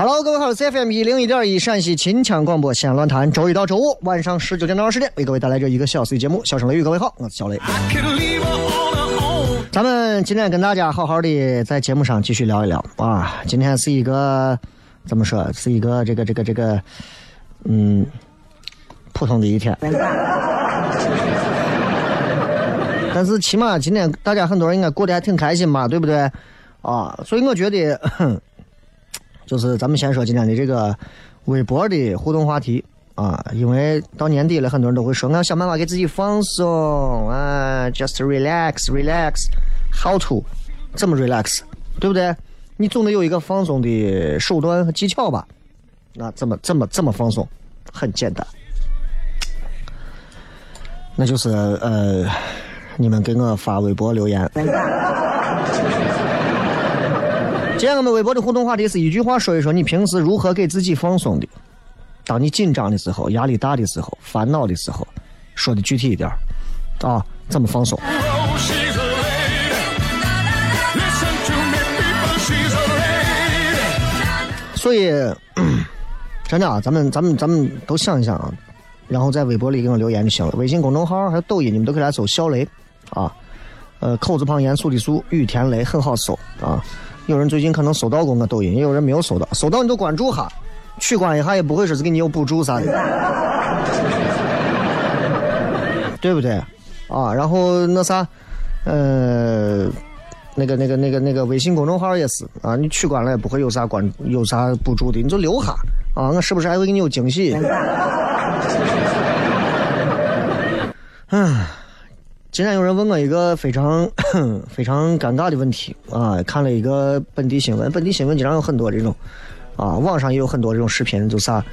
Hello，各位好，CFM 一零一点一陕西秦腔广播西安论坛，周一到周五晚上十九点到二十点为各位带来这一个小时的节目。小声雷雨，各位好，我是小雷。咱们今天跟大家好好的在节目上继续聊一聊啊。今天是一个怎么说？是一个这个这个这个嗯普通的一天，但是起码今天大家很多人应该过得还挺开心吧，对不对？啊，所以我觉得就是咱们先说今天的这个微博的互动话题。啊，因为到年底了，很多人都会说，我要想办法给自己放松啊，just relax，relax，how to，怎么 relax，对不对？你总得有一个放松的手段和技巧吧？那怎么怎么怎么放松？很简单，那就是呃，你们给我发微博留言。今天我们微博的互动话题是一句话说一说你平时如何给自己放松的。当你紧张的时候、压力大的时候、烦恼的时候，说的具体一点啊，怎么放松？所以，真的啊，咱们咱们咱们都想一想啊，然后在微博里给我留言就行了。微信公众号还有抖音，你们都可以来搜“小雷”啊，呃，口字旁严肃的肃，雨田雷很好搜啊。有人最近可能搜到过我抖音，也有人没有搜到，搜到你就关注哈，取关一下也不会说是给你有补助啥的，对不对？啊，然后那啥，呃。那个、那个、那个、那个微信公众号也是啊，你取关了也不会有啥关、有啥补助的，你就留下啊，我是不是还会给你有惊喜？嗯，今天有人问我一个非常非常尴尬的问题啊，看了一个本地新闻，本地新闻经常有很多这种啊，网上也有很多这种视频，就啥，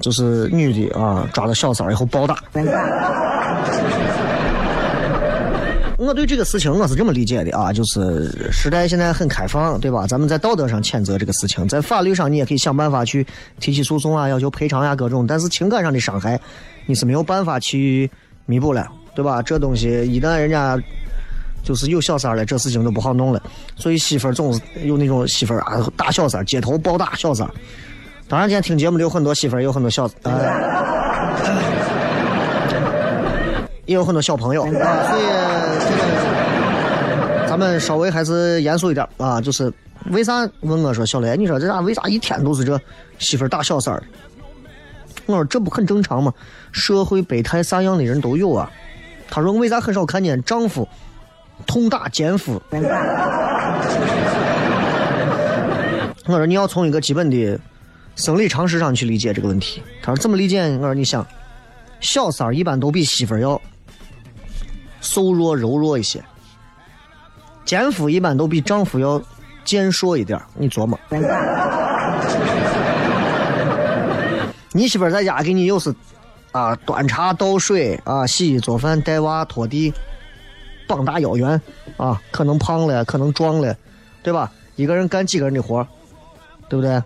就是女的啊抓到小三以后暴打。我对这个事情我是这么理解的啊，就是时代现在很开放，对吧？咱们在道德上谴责这个事情，在法律上你也可以想办法去提起诉讼啊，要求赔偿呀、各种。但是情感上的伤害，你是没有办法去弥补了，对吧？这东西一旦人家就是有小三了，这事情就不好弄了。所以媳妇儿总是有那种媳妇儿啊打小三，街头暴打小三。当然，今天听节目的有很多媳妇儿，有很多小呃。也有很多小朋友啊，所以这个咱们稍微还是严肃一点啊。就是为啥问我说小雷，你说这咋为啥一天都是这媳妇儿打小三？我说这不很正常吗？社会百态啥样的人都有啊。他说为啥很少看见丈夫痛打奸夫？我说你要从一个基本的生理常识上去理解这个问题。他说怎么理解？我说你想，小三儿一般都比媳妇儿要瘦弱柔弱一些，奸夫一般都比丈夫要健硕一点。你琢磨，你媳妇儿在家给你又是啊端茶倒水啊洗衣做饭带娃拖地，膀大腰圆啊，可能胖了，可能壮了，对吧？一个人干几个人的活对不对？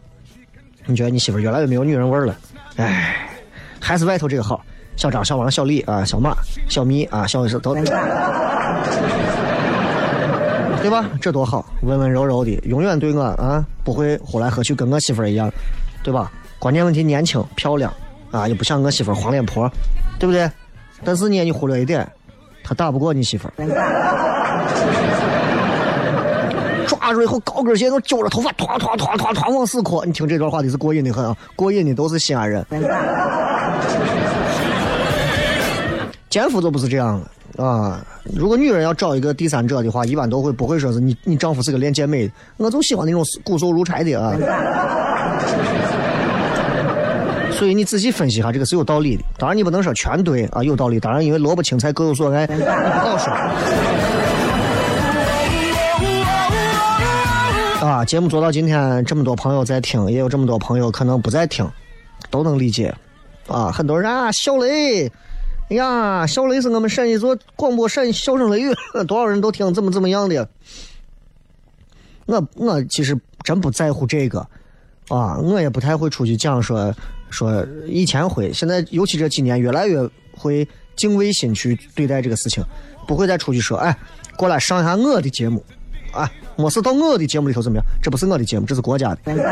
你觉得你媳妇越来越没有女人味了？哎，还是外头这个好。小张、小王、小李啊，小马、小蜜啊，小是都，对吧？这多好，温温柔柔的，永远对我啊不会呼来喝去，跟我媳妇一样，对吧？关键问题年轻漂亮啊，也不像我媳妇黄脸婆，对不对？但是呢，你忽略一点，她打不过你媳妇。抓住以后，高跟鞋都揪着头发，团团团团团往死磕。你听这段话的是过瘾的很啊，过瘾的都是西安人。奸夫都不是这样的啊！如果女人要找一个第三者的话，一般都会不会说是你你丈夫是个练健美的，我就喜欢那种骨瘦如柴的啊。所以你仔细分析一下，这个是有道理的。当然你不能说全对啊，有道理。当然因为萝卜青菜各有所爱，不好说。啊，节目做到今天，这么多朋友在听，也有这么多朋友可能不在听，都能理解。啊，很多人啊，小雷，哎呀，小雷是我们陕西做广播陕小声雷雨，多少人都听，怎么怎么样的。我我其实真不在乎这个，啊，我也不太会出去讲说说以前会，现在尤其这几年越来越会敬畏心去对待这个事情，不会再出去说，哎，过来上一下我的节目，啊，没事到我的节目里头怎么样？这不是我的节目，这是国家的。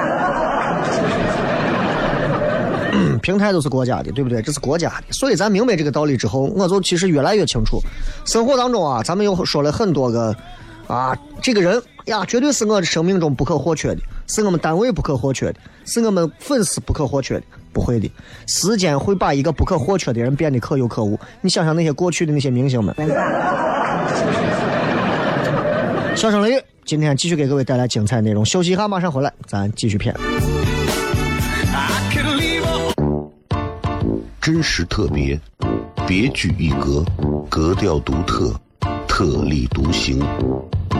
平台都是国家的，对不对？这是国家的，所以咱明白这个道理之后，我就其实越来越清楚。生活当中啊，咱们又说了很多个啊，这个人呀，绝对是我的生命中不可或缺的，是我们单位不可或缺的，是我们粉丝不可或缺的。不会的，时间会把一个不可或缺的人变得可有可无。你想想那些过去的那些明星们。笑声雷雨，今天继续给各位带来精彩内容。休息一下，马上回来，咱继续片。真实特别，别具一格，格调独特，特立独行，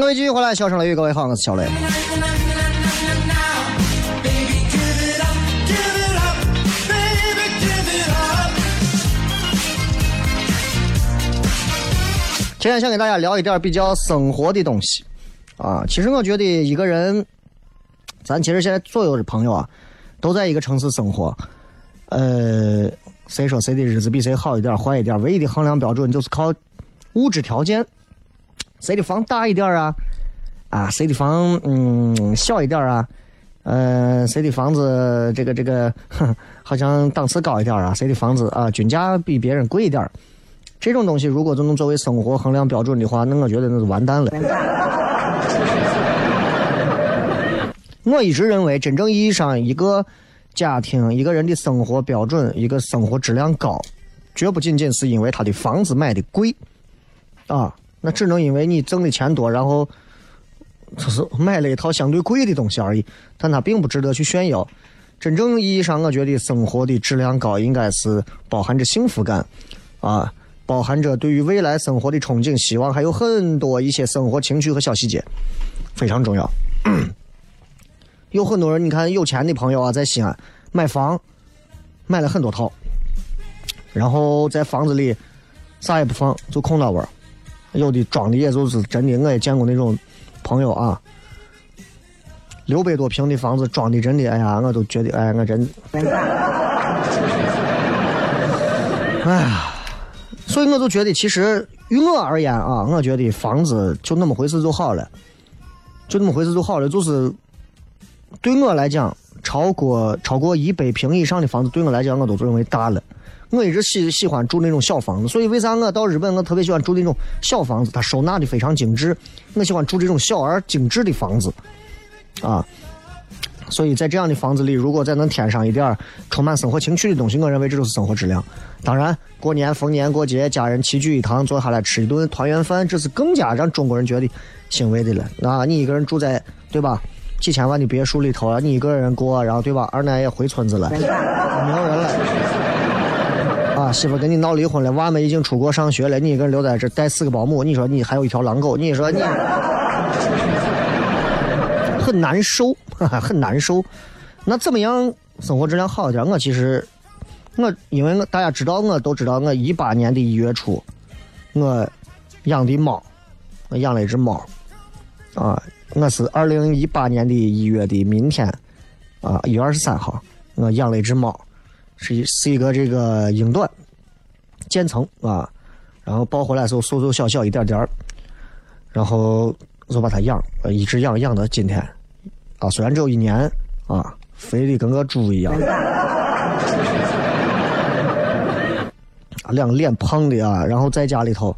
各位继续回来，笑声雷雨，各位好，我是小雷。今天想给大家聊一点比较生活的东西啊。其实我觉得一个人，咱其实现在所有的朋友啊，都在一个城市生活。呃，谁说谁的日子比谁好一点、坏一点？唯一的衡量标准就是靠物质条件。谁的房大一点啊？啊，谁的房嗯小一点啊？呃，谁的房子这个这个，哼，好像档次高一点啊？谁的房子啊均价比别人贵一点？这种东西如果都能作为生活衡量标准的话，那我觉得那是完蛋了。我一直认为，真正意义上一个家庭、一个人的生活标准、一个生活质量高，绝不仅仅是因为他的房子买的贵，啊，那只能因为你挣的钱多，然后就是买了一套相对贵的东西而已，但它并不值得去炫耀。真正意义上，我觉得生活的质量高，应该是包含着幸福感，啊。包含着对于未来生活的憧憬、希望，还有很多一些生活情趣和小细节，非常重要。有很多人，你看有钱的朋友啊，在西安买房，买了很多套，然后在房子里啥也不放，就空着玩儿。有的装的也就是真的，我也见过那种朋友啊，六百多平的房子装的真的，哎呀，我都觉得，哎，我真，哎呀。所以我就觉得，其实于我而言啊，我觉得房子就那么回事就好了，就那么回事就好了。就是对我来讲，超过超过一百平以上的房子，对我来讲我都认为大了。我一直喜喜欢住那种小房子，所以为啥我到日本我特别喜欢住那种小房子？它收纳的非常精致，我喜欢住这种小而精致的房子，啊。所以在这样的房子里，如果再能添上一点儿充满生活情趣的东西，我认为这就是生活质量。当然，过年逢年过节，家人齐聚一堂，坐下来吃一顿团圆饭，这是更加让中国人觉得欣慰的了。啊，你一个人住在对吧几千万的别墅里头，你一个人过，然后对吧？二奶也回村子了，没有人了。啊，媳妇跟你闹离婚了，娃们已经出国上学了，你一个人留在这带四个保姆，你说你还有一条狼狗，你说你。很难受，很难受。那怎么样生活质量好一点？我其实，我因为我大家知道，我都知道，我一八年的一月初，我养的猫，我养了一只猫，啊，我是二零一八年的一月的明天，啊，一月二十三号，我养了一只猫，是一是一个这个英短，渐层啊，然后抱回来的时候瘦瘦小小一点点然后就把它养，一直养养到今天。啊，虽然只有一年，啊，肥的跟个猪一样，两个脸胖的啊，然后在家里头，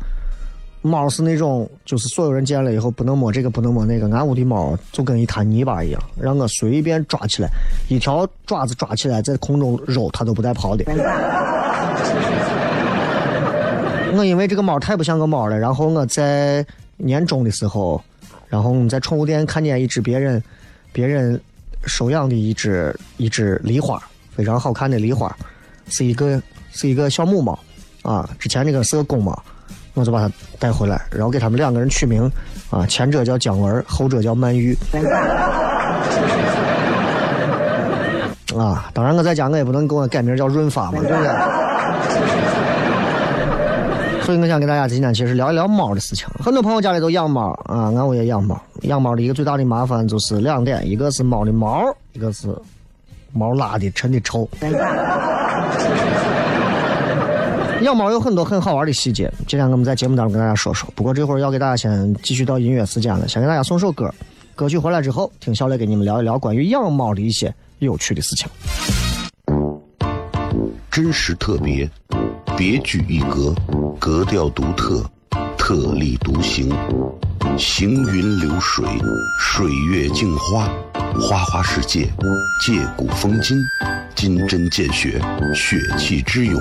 猫是那种，就是所有人见了以后不能摸这个，不能摸那个，俺屋的猫就跟一滩泥巴一样，让我随便抓起来，一条爪子抓起来在空中揉，它都不带跑的。我因为这个猫太不像个猫了，然后我在年终的时候，然后我们在宠物店看见一只别人。别人收养的一只一只狸花，非常好看的狸花，是一个是一个小母猫啊。之前那个是个公猫，我就把它带回来，然后给他们两个人取名啊，前者叫姜文，后者叫曼玉。啊，当然我在家我也不能给我改名叫润发嘛，对不对？所以我想跟大家今天其实聊一聊猫的事情。很多朋友家里都养猫啊，俺我也养猫。养猫的一个最大的麻烦就是两点：一个是猫的毛，一个是猫拉的真的臭。养猫有很多很好玩的细节，今天我们在节目当中跟大家说说。不过这会儿要给大家先继续到音乐时间了，先给大家送首歌。歌曲回来之后，听小磊给你们聊一聊关于养猫的一些有趣的事情。真实特别。别具一格，格调独特，特立独行，行云流水，水月镜花，花花世界，借古风今，金针见血，血气之勇，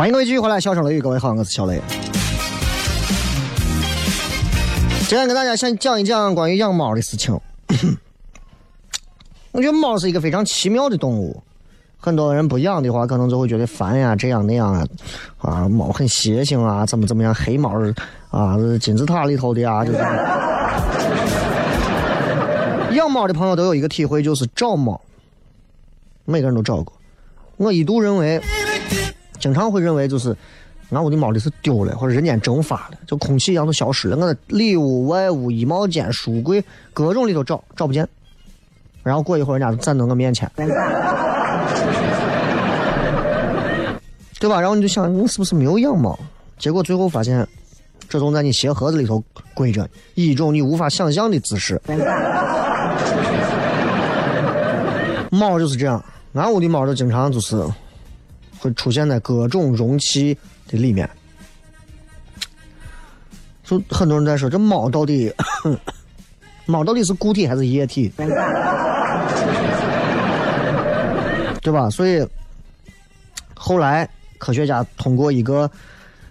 欢迎各位继续回来，笑声雷雨，各位好，我是小雷。今天跟大家先讲一讲关于养猫的事情。我觉得猫是一个非常奇妙的动物，很多人不养的话，可能就会觉得烦呀，这样那样啊，啊，猫很邪性啊，怎么怎么样，黑猫啊，金字塔里头的啊，就是。养猫的朋友都有一个体会，就是找猫，每个人都找过。我一度认为。经常会认为就是俺屋的猫的是丢了，或者人间蒸发了，就空气一样都消失了。我里屋、外屋、衣帽间、书柜各种里头找找不见，然后过一会儿人家就站到我面前，对吧？然后你就想你是不是没有养猫？结果最后发现，这种在你鞋盒子里头跪着，以一种你无法想象的姿势。猫就是这样，俺屋的猫就经常就是。会出现在各种容器的里面，就很多人在说这猫到底，猫到底是固体还是液体，对吧？所以后来科学家通过一个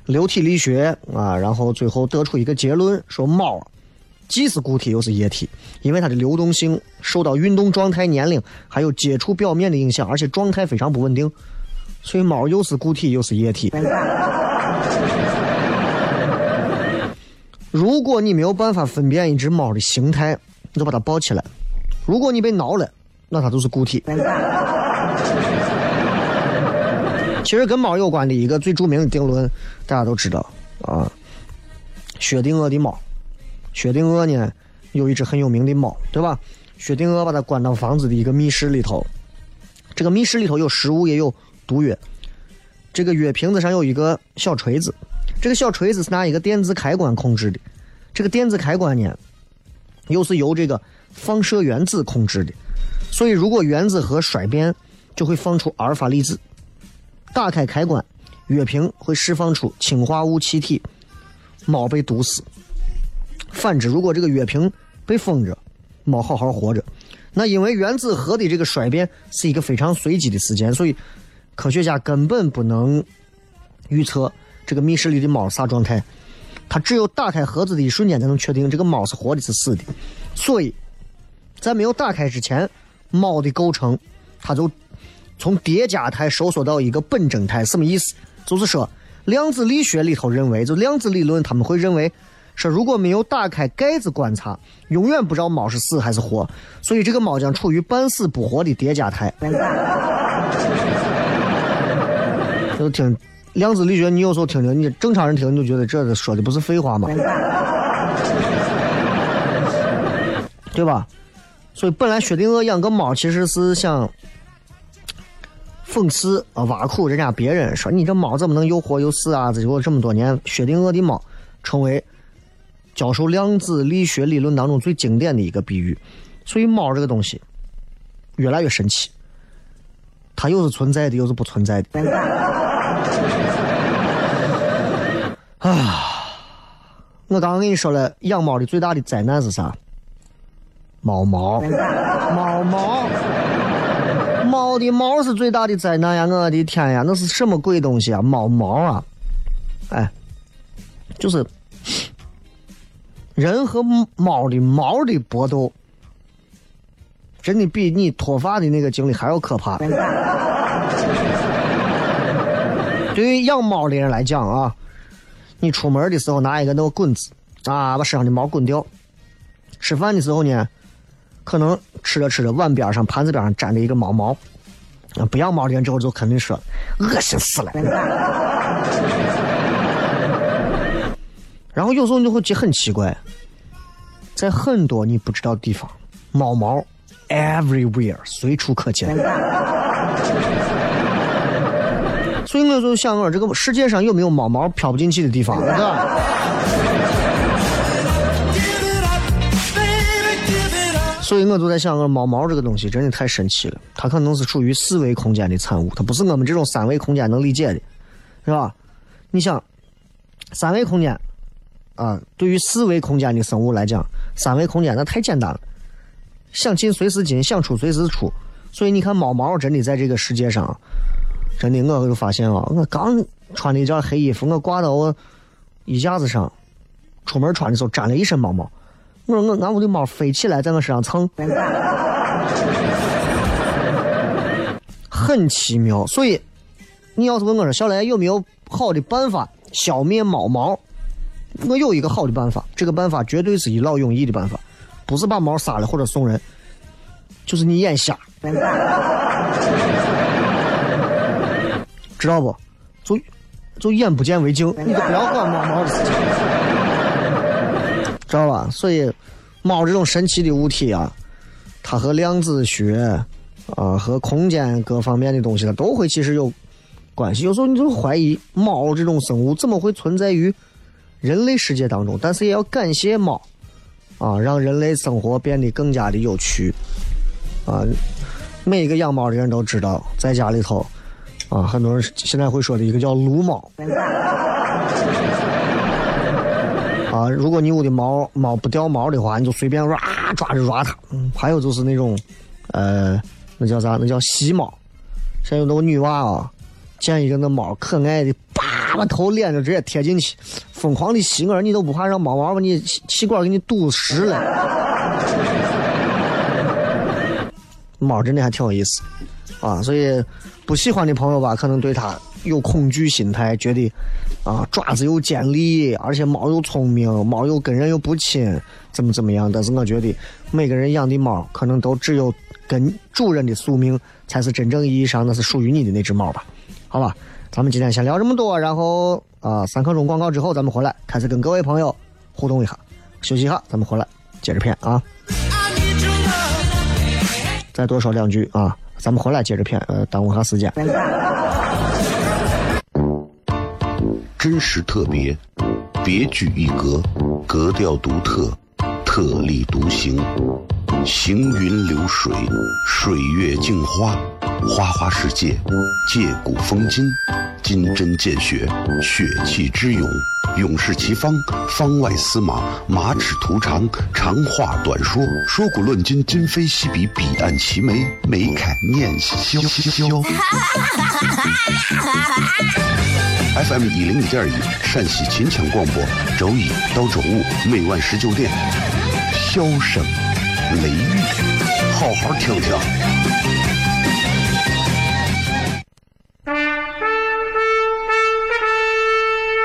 流体力学啊，然后最后得出一个结论，说猫既是固体又是液体，因为它的流动性受到运动状态、年龄还有接触表面的影响，而且状态非常不稳定。所以猫又是固体又是液体。如果你没有办法分辨一只猫的形态，你就把它抱起来。如果你被挠了，那它就是固体。其实跟猫有关的一个最著名的定论，大家都知道啊。薛定谔的猫，薛定谔呢有一只很有名的猫，对吧？薛定谔把它关到房子的一个密室里头，这个密室里头有食物也有。毒药，这个药瓶子上有一个小锤子，这个小锤子是拿一个电子开关控制的，这个电子开关呢，又是由这个放射原子控制的，所以如果原子核衰变，就会放出阿尔法粒子，打开开关，药瓶会释放出氰化物气体，猫被毒死。反之，如果这个药瓶被封着，猫好好活着，那因为原子核的这个衰变是一个非常随机的事件，所以。科学家根本不能预测这个密室里的猫啥状态，他只有打开盒子的一瞬间才能确定这个猫是活的是死的。所以，在没有打开之前，猫的构成，它就从叠加态收缩到一个本征态。什么意思？就是说，量子力学里头认为，就量子理论他们会认为，说如果没有打开盖子观察，永远不知道猫是死还是活。所以，这个猫将处于半死不活的叠加态。就听量子力学，你有时候听听，你正常人听你就觉得这说的不是废话吗？对吧？所以本来薛定谔养个猫其实是想讽刺啊挖苦人家别人，说你这猫怎么能又活又死啊？结果这么多年，薛定谔的猫成为教授量子力学理论当中最经典的一个比喻。所以猫这个东西越来越神奇，它又是存在的，又是不存在的。啊！我刚刚跟你说了，养猫的最大的灾难是啥？猫毛，猫毛，猫的毛是最大的灾难呀！我的天呀，那是什么鬼东西啊？猫毛啊！哎，就是人和猫的毛的搏斗，真的比你脱发的那个经历还要可怕。对于养猫的人来讲啊，你出门的时候拿一个那个棍子啊，把身上的毛滚掉。吃饭的时候呢，可能吃着吃着碗边上、盘子边上粘着一个毛毛。啊，不养猫的人之后就肯定说，恶心死了。然后有时候你就会觉得很奇怪，在很多你不知道的地方，猫毛 everywhere 随处可见。所以我就想，我这个世界上有没有猫毛飘不进去的地方，对吧？所以我就在想，我猫毛这个东西真的太神奇了，它可能是属于四维空间的产物，它不是我们这种三维空间能理解的，是吧？你想，三维空间啊，对于四维空间的生物来讲，三维空间那太简单了，想进随时进，想出随时出。所以你看，猫毛真的在这个世界上，真的我就发现啊，我刚穿了一件黑衣服，我挂到我衣架子上，出门穿的时候沾了一身猫毛。我说我俺屋的猫飞起来在我身上蹭，很奇妙。所以你要是问我说小雷有没有好的办法消灭猫毛，我有一个好的办法，这个办法绝对是一劳永逸的办法，不是把猫杀了或者送人，就是你眼瞎，知道不？就就眼不见为净，你就不要管猫猫的事情。知道吧？所以，猫这种神奇的物体啊，它和量子学啊、和空间各方面的东西，它都会其实有关系。有时候你就怀疑猫这种生物怎么会存在于人类世界当中？但是也要感谢猫啊，让人类生活变得更加的有趣啊。每一个养猫的人都知道，在家里头啊，很多人现在会说的一个叫撸猫。啊，如果你屋的猫猫不掉毛的话，你就随便抓抓着抓它。嗯，还有就是那种，呃，那叫啥？那叫吸猫。现在有那个女娃啊，见一个那猫可爱的，叭把头脸就直接贴进去，疯狂的吸。我说你都不怕让猫毛把你气管给你堵实了？猫真的还挺有意思啊，所以不喜欢的朋友吧，可能对它有恐惧心态，觉得啊爪子又尖利，而且猫又聪明，猫又跟人又不亲，怎么怎么样？但是我觉得每个人养的猫，可能都只有跟主人的宿命，才是真正意义上那是属于你的那只猫吧？好吧，咱们今天先聊这么多，然后啊三刻钟广告之后，咱们回来开始跟各位朋友互动一下，休息一下，咱们回来接着片啊。再多说两句啊，咱们回来接着片，呃，耽误下时间。真实特别，别具一格，格调独特，特立独行，行云流水，水月镜花，花花世界，借古风今，金针见血，血气之勇，勇士齐方，方外司马，马齿图长，长话短说，说古论今，今非昔比，彼岸齐眉，眉开眼笑笑。FM 一零一点一，陕西秦腔广播，周一到周五每晚十九点，笑声雷雨，好好听听。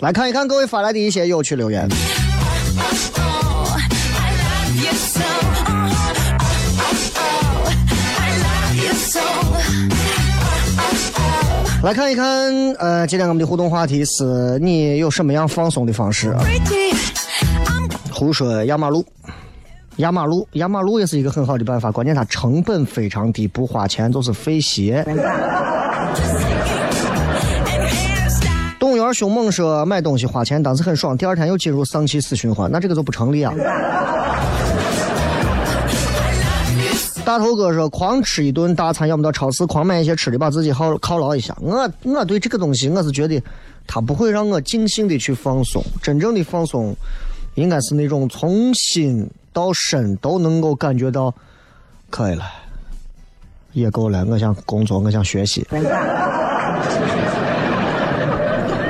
来看一看各位发来的一些有趣留言。来看一看，呃，今天我们的互动话题是你有什么样放松的方式啊？胡说压马路，压马路，压马路也是一个很好的办法，关键它成本非常低，不花钱就是费鞋。动物园凶猛说买东西花钱当时很爽，第二天又进入丧气死循环，那这个就不成立啊。大头哥说狂吃一顿大餐，要么到超市狂买一些吃的，把自己犒犒劳一下。我我对这个东西我是觉得，它不会让我尽兴的去放松。真正的放松，应该是那种从心到身都能够感觉到，可以了，也够了。我想工作，我想学习。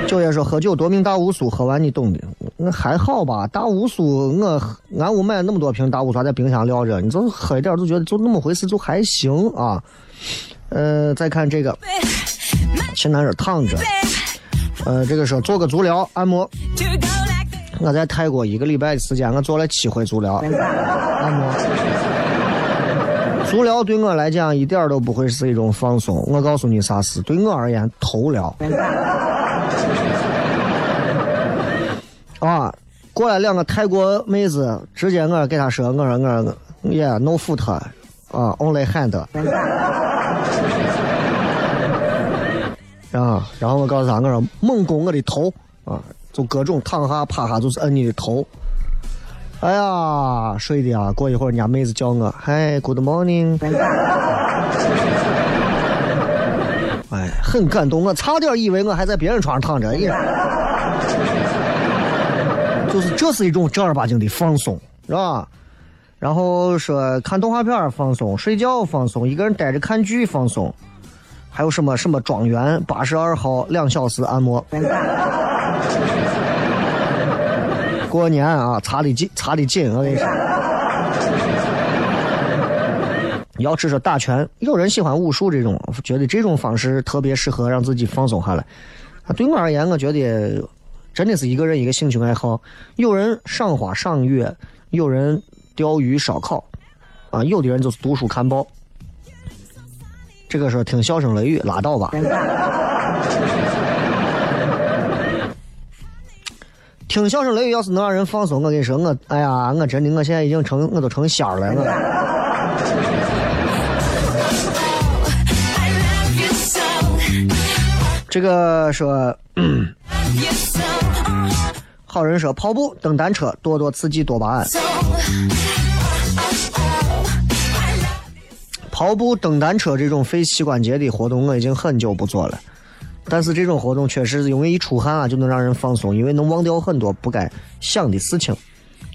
九爷说喝酒夺命大乌苏，喝完你懂的。那还好吧，大乌苏我俺屋买了那么多瓶大乌苏，在冰箱撂着，你就喝一点就觉得就那么回事，就还行啊。呃，再看这个，前男友躺着。呃，这个是做个足疗按摩。我在泰国一个礼拜的时间，我做了七回足疗按摩。足疗对我来讲一点都不会是一种放松。我告诉你啥事，对我而言，头疗。啊，过来两个泰国妹子，直接我给她说，我说我说，yeah no foot，啊，only hand。啊，然后我告诉他，我说猛攻我的头啊，就各种躺下趴下，就是摁你的头。哎呀，睡的啊！过一会儿人家妹子叫我，嗨，Good morning。哎，很感动，我差点以为我还在别人床上躺着，就是这是一种正儿八经的放松，是吧？然后说看动画片放松，睡觉放松，一个人待着看剧放松，还有什么什么庄园八十二号两小时按摩。过年啊，查的紧，查的紧，我跟你说。要只说打拳，有人喜欢武术这种，觉得这种方式特别适合让自己放松下来。对我而言，我觉得真的是一个人一个兴趣爱好。有人赏花赏月，有人钓鱼烧烤，啊，有的人就是读书看报。这个时候听笑声雷雨，拉倒吧。听笑声雷雨要是能让人放松，我跟你说，我哎呀，我真的我现在已经成我都成仙了。我这个说，好人说跑步、蹬单车，多多刺激多巴胺。跑步、蹬单车这种费膝关节的活动，我已经很久不做了。但是这种活动确实是因为一出汗啊，就能让人放松，因为能忘掉很多不该想的事情，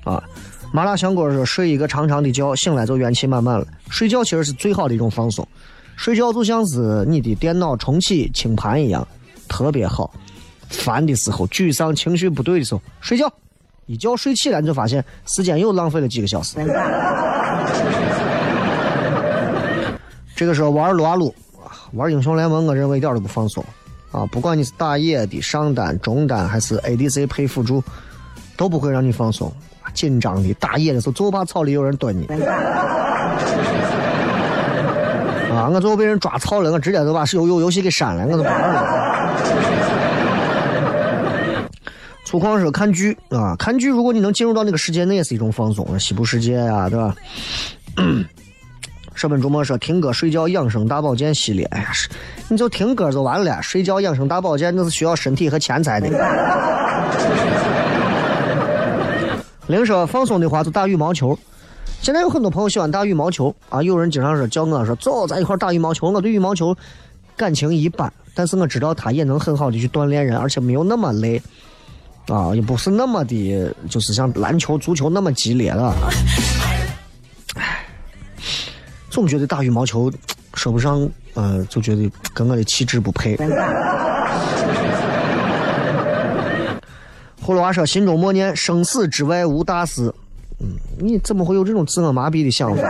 啊。麻辣香锅说睡一个长长的觉，醒来就元气满满了。睡觉其实是最好的一种放松，睡觉就像是你的电脑重启清盘一样，特别好。烦的时候、沮丧、情绪不对的时候，睡觉，一觉睡起来你就发现时间又浪费了几个小时。这个时候玩撸啊撸，玩英雄联盟，我认为一点都不放松啊！不管你是打野的、上单、中单还是 ADC 配辅助，都不会让你放松。紧张的打野的时候，就怕草里有人蹲你。啊！我最后被人抓草了，我直接就把游游游戏给删了，我都不玩了。粗犷说看剧啊，看剧，如果你能进入到那个世界，那也是一种放松。西部世界呀、对吧？舍本逐末说听歌睡觉养生大保健系列，哎呀，是你就听歌就完了，睡觉养生大保健那是需要身体和钱财的。零说放松的话就打羽毛球，现在有很多朋友喜欢打羽毛球啊，有人经常说叫我说走，咱一块打羽毛球。我对羽毛球感情一般，但是我知道它也能很好的去锻炼人，而且没有那么累啊，也不是那么的，就是像篮球、足球那么激烈了。唉，总觉得打羽毛球说不上，呃，就觉得跟我的气质不配。葫芦娃说：“心中默念，生死之外无大事。”嗯，你怎么会有这种自我麻痹的想法？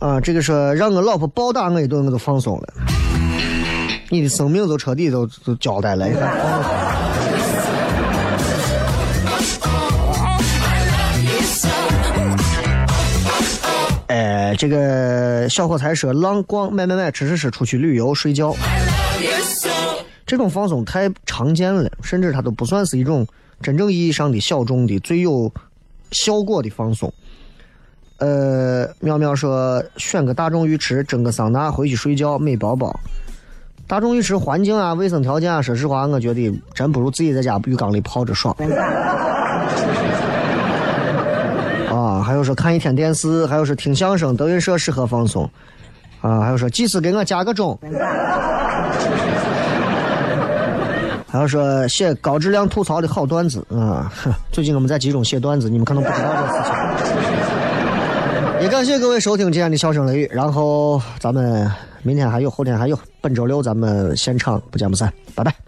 啊，这个说让我老婆暴打我一顿，我就放松了。你的生命都彻底都都交代了。你看哎，这个小伙才说，浪逛买买买，吃吃吃，出去旅游睡觉，这种放松太常见了，甚至它都不算是一种真正意义上的小众的最有效果的放松。呃，苗苗说选个大众浴池，蒸个桑拿，回去睡觉，美宝宝。大众浴池环境啊、卫生条件啊，说实话，我觉得真不如自己在家浴缸里泡着爽。啊，还有说看一天电视，还有说听相声，德云社适合放松。啊，还有说技师给我加个钟。还有说写高质量吐槽的好段子啊！最近我们在集中写段子，你们可能不知道这个事情。也感谢各位收听今天的笑声雷雨，然后咱们明天还有，后天还有，本周六咱们先唱不见不散，拜拜。